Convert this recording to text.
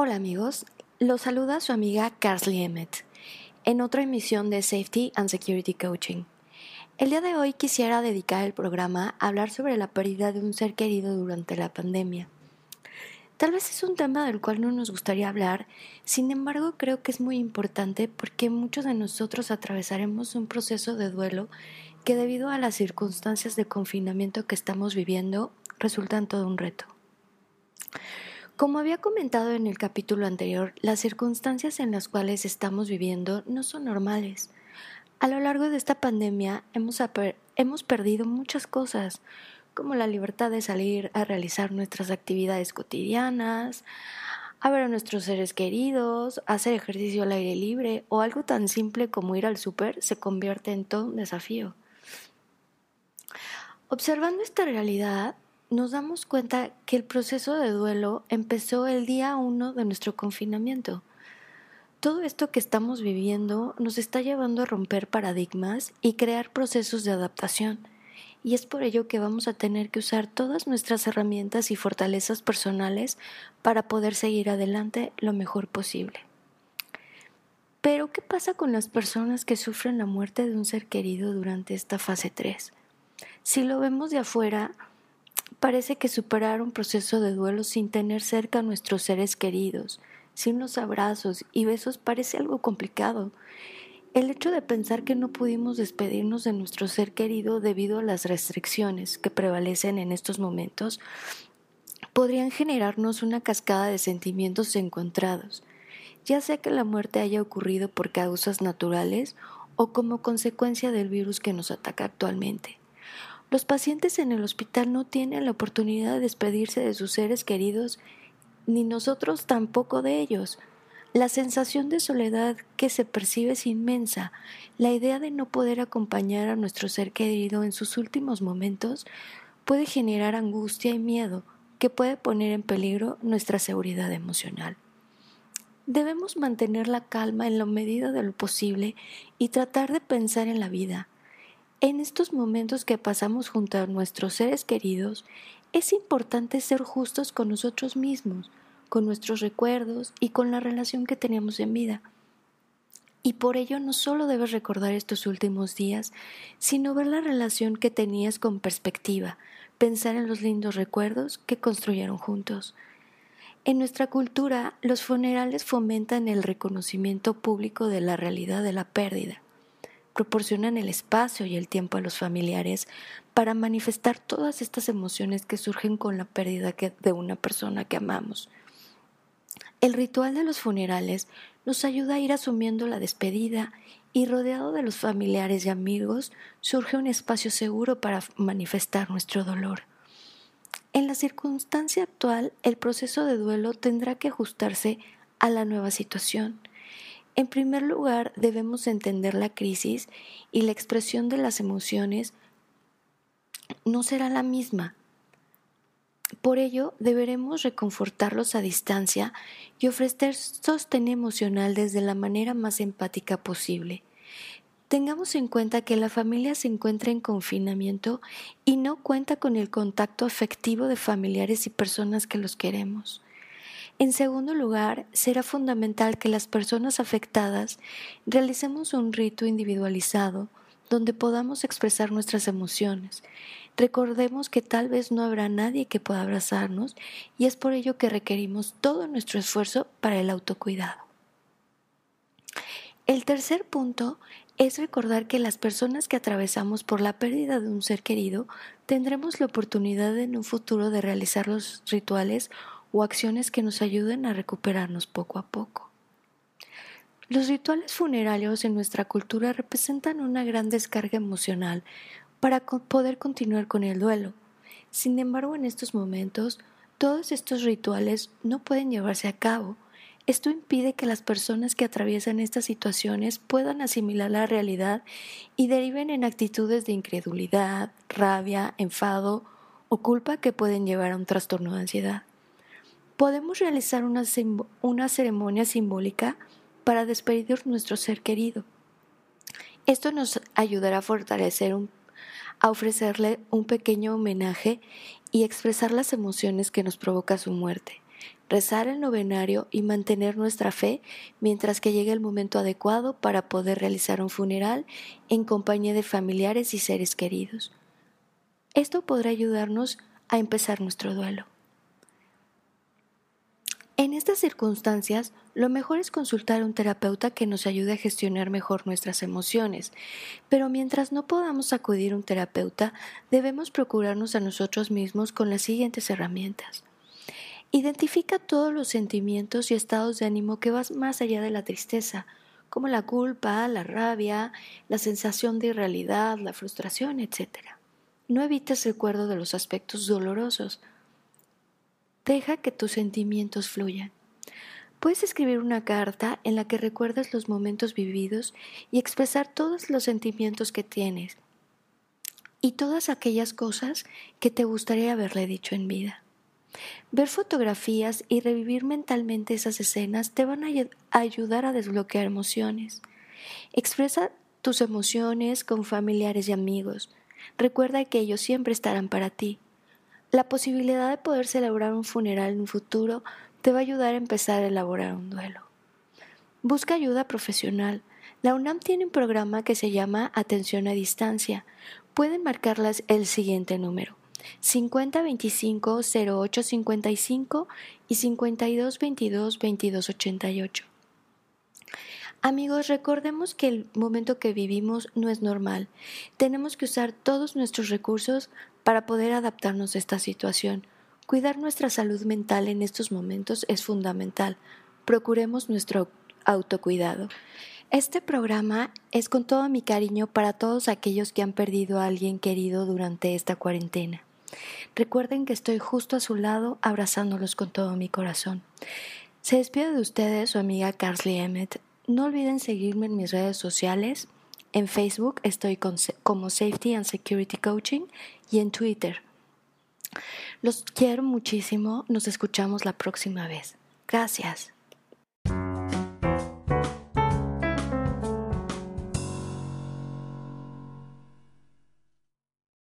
Hola amigos, los saluda su amiga Carly Emmett en otra emisión de Safety and Security Coaching. El día de hoy quisiera dedicar el programa a hablar sobre la pérdida de un ser querido durante la pandemia. Tal vez es un tema del cual no nos gustaría hablar, sin embargo creo que es muy importante porque muchos de nosotros atravesaremos un proceso de duelo que debido a las circunstancias de confinamiento que estamos viviendo resultan todo un reto. Como había comentado en el capítulo anterior, las circunstancias en las cuales estamos viviendo no son normales. A lo largo de esta pandemia hemos, hemos perdido muchas cosas, como la libertad de salir a realizar nuestras actividades cotidianas, a ver a nuestros seres queridos, hacer ejercicio al aire libre o algo tan simple como ir al súper se convierte en todo un desafío. Observando esta realidad, nos damos cuenta que el proceso de duelo empezó el día uno de nuestro confinamiento. Todo esto que estamos viviendo nos está llevando a romper paradigmas y crear procesos de adaptación. Y es por ello que vamos a tener que usar todas nuestras herramientas y fortalezas personales para poder seguir adelante lo mejor posible. Pero, ¿qué pasa con las personas que sufren la muerte de un ser querido durante esta fase 3? Si lo vemos de afuera, Parece que superar un proceso de duelo sin tener cerca a nuestros seres queridos, sin los abrazos y besos parece algo complicado. El hecho de pensar que no pudimos despedirnos de nuestro ser querido debido a las restricciones que prevalecen en estos momentos podrían generarnos una cascada de sentimientos encontrados, ya sea que la muerte haya ocurrido por causas naturales o como consecuencia del virus que nos ataca actualmente. Los pacientes en el hospital no tienen la oportunidad de despedirse de sus seres queridos, ni nosotros tampoco de ellos. La sensación de soledad que se percibe es inmensa. La idea de no poder acompañar a nuestro ser querido en sus últimos momentos puede generar angustia y miedo que puede poner en peligro nuestra seguridad emocional. Debemos mantener la calma en la medida de lo posible y tratar de pensar en la vida, en estos momentos que pasamos junto a nuestros seres queridos, es importante ser justos con nosotros mismos, con nuestros recuerdos y con la relación que tenemos en vida. Y por ello no solo debes recordar estos últimos días, sino ver la relación que tenías con perspectiva, pensar en los lindos recuerdos que construyeron juntos. En nuestra cultura, los funerales fomentan el reconocimiento público de la realidad de la pérdida proporcionan el espacio y el tiempo a los familiares para manifestar todas estas emociones que surgen con la pérdida de una persona que amamos. El ritual de los funerales nos ayuda a ir asumiendo la despedida y rodeado de los familiares y amigos surge un espacio seguro para manifestar nuestro dolor. En la circunstancia actual, el proceso de duelo tendrá que ajustarse a la nueva situación en primer lugar, debemos entender la crisis y la expresión de las emociones no será la misma. Por ello, deberemos reconfortarlos a distancia y ofrecer sostén emocional desde la manera más empática posible. Tengamos en cuenta que la familia se encuentra en confinamiento y no cuenta con el contacto afectivo de familiares y personas que los queremos. En segundo lugar, será fundamental que las personas afectadas realicemos un rito individualizado donde podamos expresar nuestras emociones. Recordemos que tal vez no habrá nadie que pueda abrazarnos y es por ello que requerimos todo nuestro esfuerzo para el autocuidado. El tercer punto es recordar que las personas que atravesamos por la pérdida de un ser querido tendremos la oportunidad en un futuro de realizar los rituales o acciones que nos ayuden a recuperarnos poco a poco. Los rituales funerarios en nuestra cultura representan una gran descarga emocional para poder continuar con el duelo. Sin embargo, en estos momentos, todos estos rituales no pueden llevarse a cabo. Esto impide que las personas que atraviesan estas situaciones puedan asimilar la realidad y deriven en actitudes de incredulidad, rabia, enfado o culpa que pueden llevar a un trastorno de ansiedad podemos realizar una, una ceremonia simbólica para despedir nuestro ser querido. Esto nos ayudará a fortalecer, a ofrecerle un pequeño homenaje y expresar las emociones que nos provoca su muerte. rezar el novenario y mantener nuestra fe mientras que llegue el momento adecuado para poder realizar un funeral en compañía de familiares y seres queridos. Esto podrá ayudarnos a empezar nuestro duelo. En estas circunstancias, lo mejor es consultar a un terapeuta que nos ayude a gestionar mejor nuestras emociones, pero mientras no podamos acudir a un terapeuta, debemos procurarnos a nosotros mismos con las siguientes herramientas. Identifica todos los sentimientos y estados de ánimo que van más allá de la tristeza, como la culpa, la rabia, la sensación de irrealidad, la frustración, etc. No evites el recuerdo de los aspectos dolorosos, Deja que tus sentimientos fluyan. Puedes escribir una carta en la que recuerdes los momentos vividos y expresar todos los sentimientos que tienes y todas aquellas cosas que te gustaría haberle dicho en vida. Ver fotografías y revivir mentalmente esas escenas te van a ayudar a desbloquear emociones. Expresa tus emociones con familiares y amigos. Recuerda que ellos siempre estarán para ti. La posibilidad de poder celebrar un funeral en un futuro te va a ayudar a empezar a elaborar un duelo. Busca ayuda profesional. La UNAM tiene un programa que se llama Atención a Distancia. Pueden marcarlas el siguiente número. 5025 0855 y 5222 2288. Amigos, recordemos que el momento que vivimos no es normal. Tenemos que usar todos nuestros recursos para poder adaptarnos a esta situación. Cuidar nuestra salud mental en estos momentos es fundamental. Procuremos nuestro autocuidado. Este programa es con todo mi cariño para todos aquellos que han perdido a alguien querido durante esta cuarentena. Recuerden que estoy justo a su lado abrazándolos con todo mi corazón. Se despide de ustedes su amiga Carly Emmett no olviden seguirme en mis redes sociales. En Facebook estoy como Safety and Security Coaching y en Twitter. Los quiero muchísimo. Nos escuchamos la próxima vez. Gracias.